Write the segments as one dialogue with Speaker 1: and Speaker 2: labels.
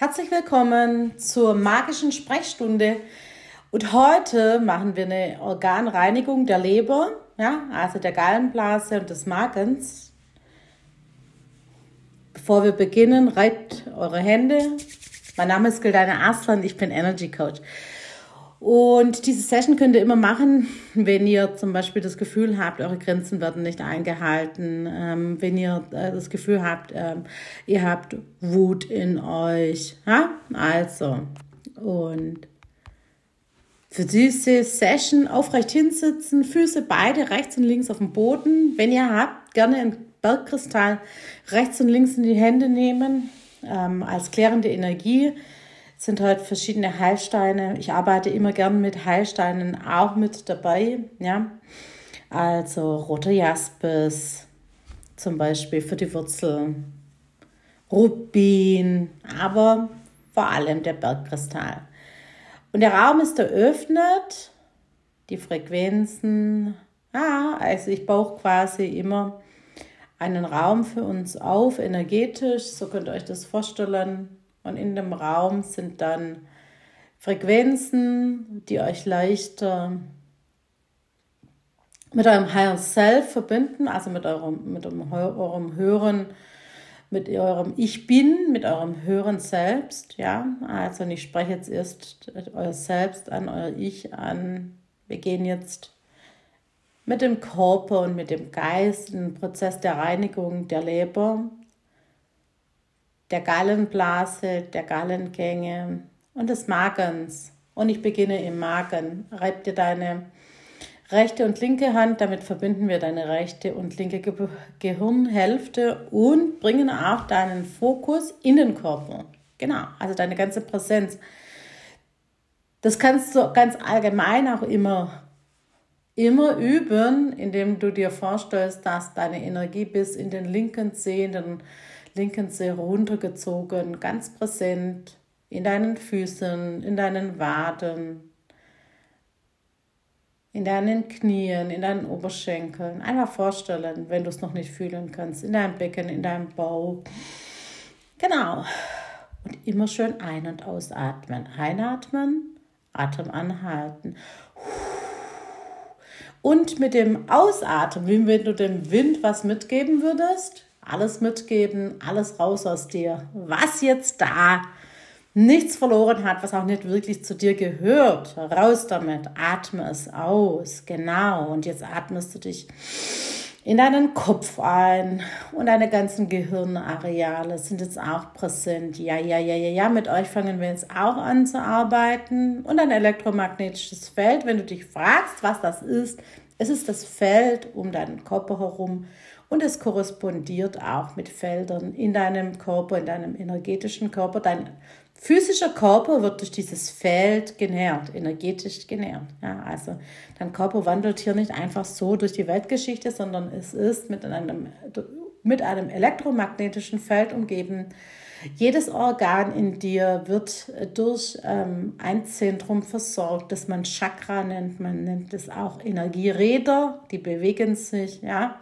Speaker 1: Herzlich willkommen zur magischen Sprechstunde. Und heute machen wir eine Organreinigung der Leber, ja, also der Gallenblase und des Magens. Bevor wir beginnen, reibt eure Hände. Mein Name ist Gildana Aslan, ich bin Energy Coach. Und diese Session könnt ihr immer machen, wenn ihr zum Beispiel das Gefühl habt, eure Grenzen werden nicht eingehalten, ähm, wenn ihr äh, das Gefühl habt, ähm, ihr habt Wut in euch. Ja? Also, und für diese Session aufrecht hinsitzen, Füße beide rechts und links auf dem Boden. Wenn ihr habt, gerne einen Bergkristall rechts und links in die Hände nehmen ähm, als klärende Energie sind halt verschiedene Heilsteine. Ich arbeite immer gern mit Heilsteinen auch mit dabei. Ja? Also roter Jaspis zum Beispiel für die Wurzel, Rubin, aber vor allem der Bergkristall. Und der Raum ist eröffnet, die Frequenzen. Ah, also ich baue quasi immer einen Raum für uns auf, energetisch, so könnt ihr euch das vorstellen. Und in dem Raum sind dann Frequenzen, die euch leichter mit eurem Higher Self verbinden, also mit eurem, mit eurem, höheren, mit eurem Ich Bin, mit eurem höheren Selbst, ja. Also ich spreche jetzt erst euer Selbst an, euer Ich an. Wir gehen jetzt mit dem Körper und mit dem Geist in den Prozess der Reinigung der Leber der Gallenblase, der Gallengänge und des Magens. Und ich beginne im Magen. Reib dir deine rechte und linke Hand, damit verbinden wir deine rechte und linke Ge Gehirnhälfte und bringen auch deinen Fokus in den Körper. Genau, also deine ganze Präsenz. Das kannst du ganz allgemein auch immer, immer üben, indem du dir vorstellst, dass deine Energie bis in den linken Zeh, in den linken Zeh runtergezogen, ganz präsent in deinen Füßen, in deinen Waden, in deinen Knien, in deinen Oberschenkeln. Einfach vorstellen, wenn du es noch nicht fühlen kannst, in deinem Becken, in deinem Bauch. Genau. Und immer schön ein- und ausatmen. Einatmen, Atem anhalten. Und mit dem Ausatmen, wie wenn du dem Wind was mitgeben würdest, alles mitgeben, alles raus aus dir. Was jetzt da nichts verloren hat, was auch nicht wirklich zu dir gehört, raus damit, atme es aus. Genau. Und jetzt atmest du dich in deinen Kopf ein und deine ganzen Gehirnareale sind jetzt auch präsent. Ja, ja, ja, ja, ja, mit euch fangen wir jetzt auch an zu arbeiten. Und ein elektromagnetisches Feld, wenn du dich fragst, was das ist, es ist das Feld um deinen Körper herum und es korrespondiert auch mit Feldern in deinem Körper, in deinem energetischen Körper. Dein physischer Körper wird durch dieses Feld genährt, energetisch genährt. Ja, also dein Körper wandelt hier nicht einfach so durch die Weltgeschichte, sondern es ist mit einem, mit einem elektromagnetischen Feld umgeben. Jedes Organ in dir wird durch ähm, ein Zentrum versorgt, das man Chakra nennt. Man nennt es auch Energieräder, die bewegen sich, ja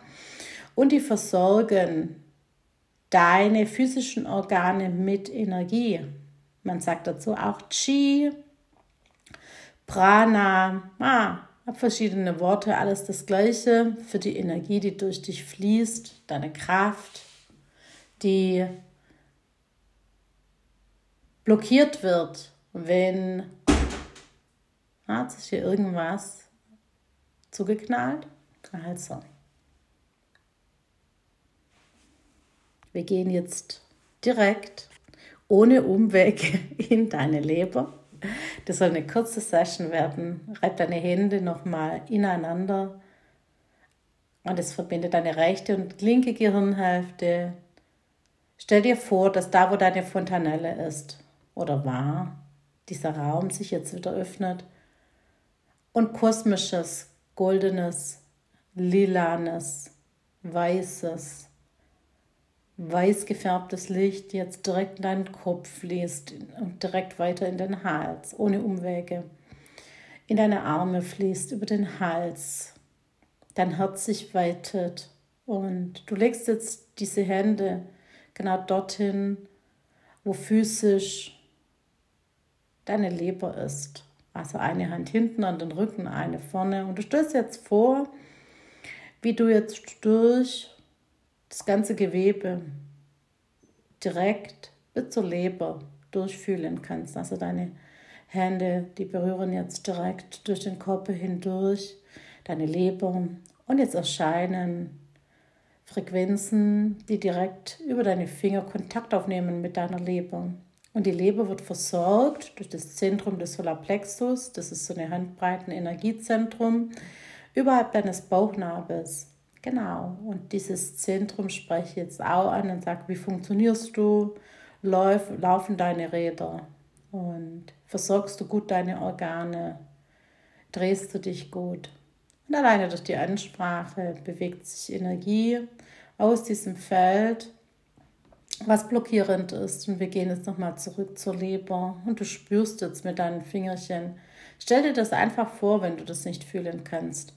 Speaker 1: und die versorgen deine physischen Organe mit Energie. Man sagt dazu auch Chi, Prana, ah, verschiedene Worte, alles das Gleiche für die Energie, die durch dich fließt, deine Kraft, die blockiert wird, wenn hat sich hier irgendwas zugeknallt. Also. Wir gehen jetzt direkt ohne Umwege in deine Leber. Das soll eine kurze Session werden. Reib deine Hände nochmal ineinander und es verbindet deine rechte und linke Gehirnhälfte. Stell dir vor, dass da, wo deine Fontanelle ist oder war, dieser Raum sich jetzt wieder öffnet und kosmisches, goldenes, lilanes, weißes, weiß gefärbtes Licht jetzt direkt in deinen Kopf fließt und direkt weiter in den Hals, ohne Umwege. In deine Arme fließt, über den Hals. Dein Herz sich weitet und du legst jetzt diese Hände genau dorthin, wo physisch deine Leber ist. Also eine Hand hinten an den Rücken, eine vorne. Und du stellst jetzt vor, wie du jetzt durch das ganze Gewebe direkt bis zur Leber durchfühlen kannst. Also deine Hände, die berühren jetzt direkt durch den Körper hindurch, deine Leber. Und jetzt erscheinen Frequenzen, die direkt über deine Finger Kontakt aufnehmen mit deiner Leber. Und die Leber wird versorgt durch das Zentrum des Solarplexus, das ist so eine Handbreiten Energiezentrum, überhalb deines Bauchnabels. Genau, und dieses Zentrum spreche ich jetzt auch an und sage, wie funktionierst du? Lauf, laufen deine Räder und versorgst du gut deine Organe? Drehst du dich gut? Und alleine durch die Ansprache bewegt sich Energie aus diesem Feld, was blockierend ist. Und wir gehen jetzt nochmal zurück zur Leber und du spürst jetzt mit deinen Fingerchen. Stell dir das einfach vor, wenn du das nicht fühlen kannst.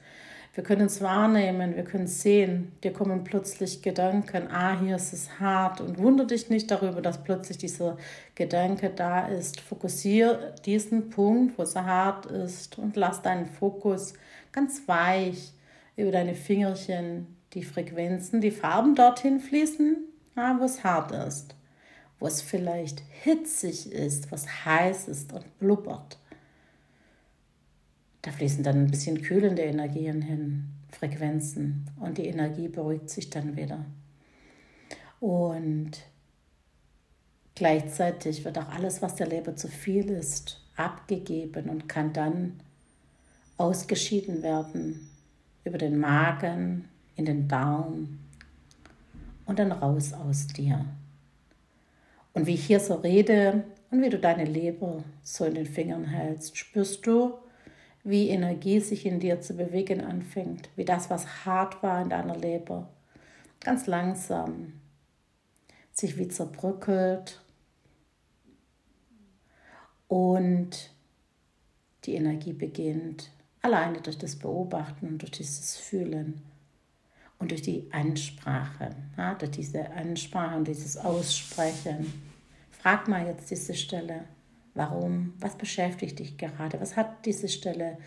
Speaker 1: Wir können es wahrnehmen, wir können es sehen. Dir kommen plötzlich Gedanken, ah, hier ist es hart. Und wundere dich nicht darüber, dass plötzlich dieser Gedanke da ist. Fokussiere diesen Punkt, wo es hart ist und lass deinen Fokus ganz weich über deine Fingerchen, die Frequenzen, die Farben dorthin fließen, wo es hart ist, wo es vielleicht hitzig ist, was heiß ist und blubbert. Da fließen dann ein bisschen kühlende Energien hin, Frequenzen, und die Energie beruhigt sich dann wieder. Und gleichzeitig wird auch alles, was der Leber zu viel ist, abgegeben und kann dann ausgeschieden werden über den Magen, in den Darm und dann raus aus dir. Und wie ich hier so rede und wie du deine Leber so in den Fingern hältst, spürst du, wie Energie sich in dir zu bewegen anfängt, wie das, was hart war in deiner Leber, ganz langsam sich wie zerbröckelt und die Energie beginnt Alleine durch das Beobachten durch dieses Fühlen und durch die Ansprache, ja, durch diese Ansprache und dieses Aussprechen. Frag mal jetzt diese Stelle, warum, was beschäftigt dich gerade, was hat diese Stelle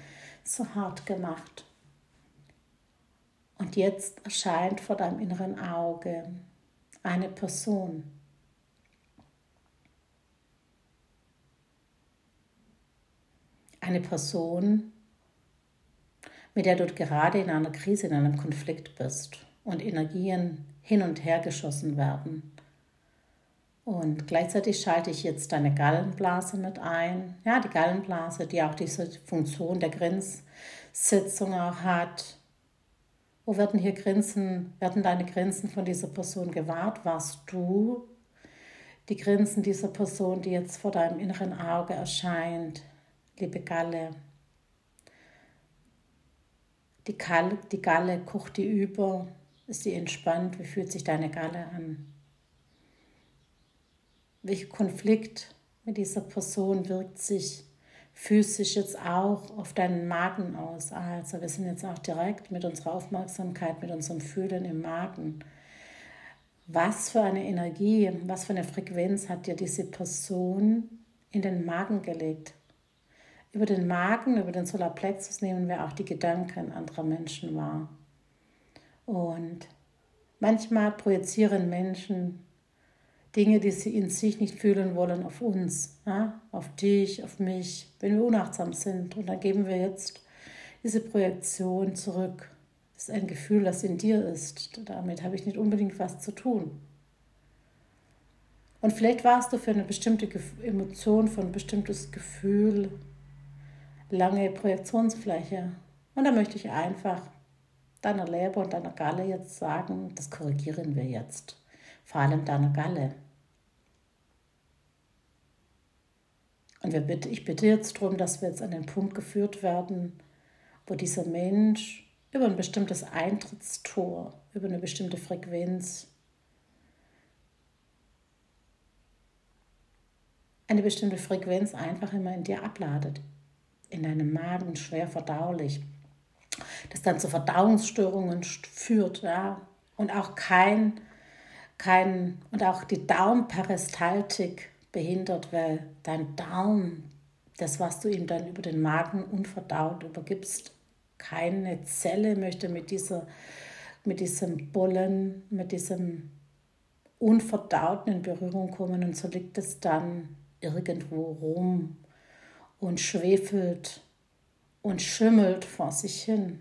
Speaker 1: so hart gemacht? Und jetzt erscheint vor deinem inneren Auge eine Person. Eine Person, mit der du gerade in einer Krise, in einem Konflikt bist und Energien hin und her geschossen werden. Und gleichzeitig schalte ich jetzt deine Gallenblase mit ein. Ja, die Gallenblase, die auch diese Funktion der Grenzsitzung auch hat. Wo werden hier Grenzen, werden deine Grenzen von dieser Person gewahrt? Warst du die Grenzen dieser Person, die jetzt vor deinem inneren Auge erscheint? Liebe Galle, die, Galle, die Galle, kocht die über? Ist sie entspannt? Wie fühlt sich deine Galle an? Welcher Konflikt mit dieser Person wirkt sich physisch jetzt auch auf deinen Magen aus? Also wir sind jetzt auch direkt mit unserer Aufmerksamkeit, mit unserem Fühlen im Magen. Was für eine Energie, was für eine Frequenz hat dir diese Person in den Magen gelegt? Über den Magen, über den Solarplexus nehmen wir auch die Gedanken anderer Menschen wahr. Und manchmal projizieren Menschen Dinge, die sie in sich nicht fühlen wollen, auf uns, ja? auf dich, auf mich, wenn wir unachtsam sind. Und dann geben wir jetzt diese Projektion zurück. Das ist ein Gefühl, das in dir ist. Damit habe ich nicht unbedingt was zu tun. Und vielleicht warst du für eine bestimmte Emotion, für ein bestimmtes Gefühl lange Projektionsfläche. Und da möchte ich einfach deiner Leber und deiner Galle jetzt sagen, das korrigieren wir jetzt. Vor allem deiner Galle. Und bitte, ich bitte jetzt darum, dass wir jetzt an den Punkt geführt werden, wo dieser Mensch über ein bestimmtes Eintrittstor, über eine bestimmte Frequenz, eine bestimmte Frequenz einfach immer in dir abladet in deinem Magen schwer verdaulich, das dann zu Verdauungsstörungen führt, ja, und auch kein, kein und auch die Darmperistaltik behindert, weil dein Darm, das, was du ihm dann über den Magen unverdaut übergibst, keine Zelle möchte mit, dieser, mit diesem Bollen, mit diesem Unverdauten in Berührung kommen und so liegt es dann irgendwo rum und schwefelt und schimmelt vor sich hin.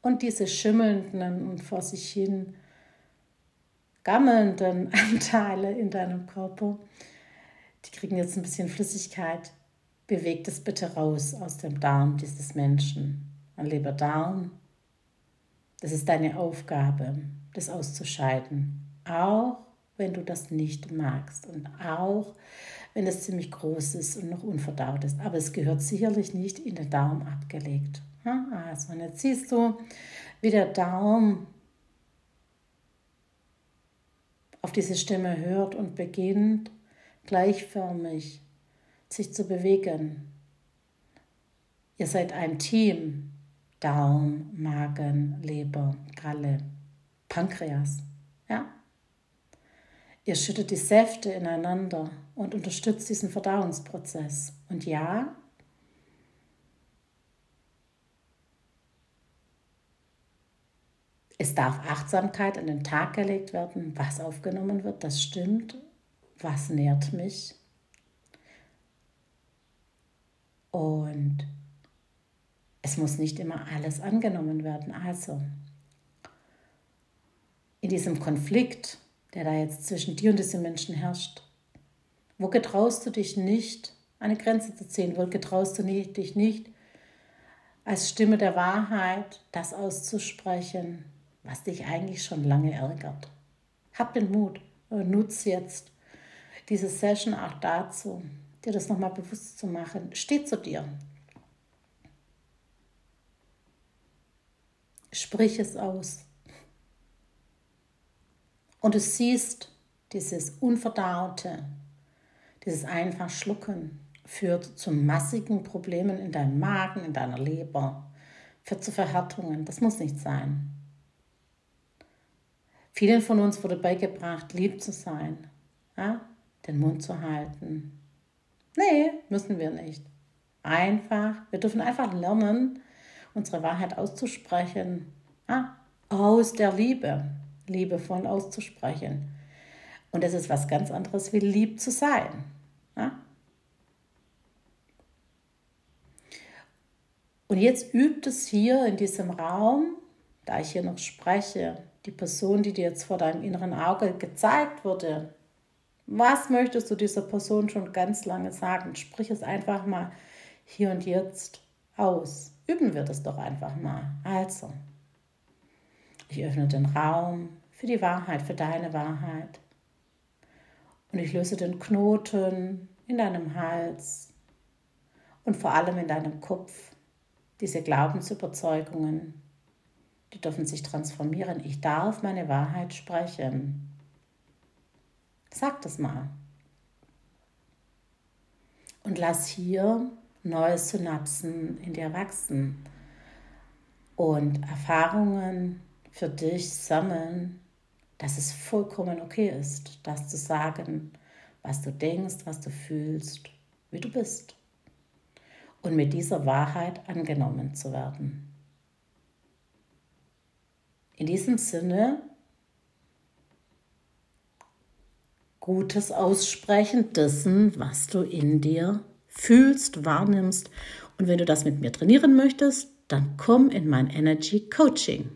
Speaker 1: Und diese schimmelnden und vor sich hin gammelnden Anteile in deinem Körper, die kriegen jetzt ein bisschen Flüssigkeit. Beweg das bitte raus aus dem Darm dieses Menschen. Mein lieber Darm, das ist deine Aufgabe, das auszuscheiden. Auch wenn du das nicht magst und auch wenn es ziemlich groß ist und noch unverdaut ist. Aber es gehört sicherlich nicht in den Darm abgelegt. Also, und jetzt siehst du, wie der Darm auf diese Stimme hört und beginnt gleichförmig sich zu bewegen. Ihr seid ein Team. Darm, Magen, Leber, Galle, Pankreas. Ja? Ihr schüttet die Säfte ineinander und unterstützt diesen Verdauungsprozess. Und ja, es darf Achtsamkeit an den Tag gelegt werden, was aufgenommen wird, das stimmt. Was nährt mich? Und es muss nicht immer alles angenommen werden. Also, in diesem Konflikt, der da jetzt zwischen dir und diesem Menschen herrscht, wo getraust du dich nicht, eine Grenze zu ziehen? Wo getraust du dich nicht, als Stimme der Wahrheit das auszusprechen, was dich eigentlich schon lange ärgert? Hab den Mut und nutze jetzt diese Session auch dazu, dir das nochmal bewusst zu machen. Steh zu dir. Sprich es aus. Und du siehst dieses Unverdaute, dieses einfach Schlucken führt zu massigen Problemen in deinem Magen, in deiner Leber, führt zu Verhärtungen. Das muss nicht sein. Vielen von uns wurde beigebracht, lieb zu sein, ja? den Mund zu halten. Nee, müssen wir nicht. Einfach, wir dürfen einfach lernen, unsere Wahrheit auszusprechen, ja? aus der Liebe, liebevoll auszusprechen. Und das ist was ganz anderes wie lieb zu sein. Ja? Und jetzt übt es hier in diesem Raum, da ich hier noch spreche, die Person, die dir jetzt vor deinem inneren Auge gezeigt wurde, was möchtest du dieser Person schon ganz lange sagen? Sprich es einfach mal hier und jetzt aus. Üben wir das doch einfach mal. Also, ich öffne den Raum für die Wahrheit, für deine Wahrheit. Und ich löse den Knoten in deinem Hals und vor allem in deinem Kopf, diese Glaubensüberzeugungen, die dürfen sich transformieren. Ich darf meine Wahrheit sprechen. Sag das mal. Und lass hier neue Synapsen in dir wachsen und Erfahrungen für dich sammeln, dass es vollkommen okay ist, das zu sagen, was du denkst, was du fühlst, wie du bist. Und mit dieser Wahrheit angenommen zu werden. In diesem Sinne, gutes Aussprechen dessen, was du in dir fühlst, wahrnimmst. Und wenn du das mit mir trainieren möchtest, dann komm in mein Energy Coaching.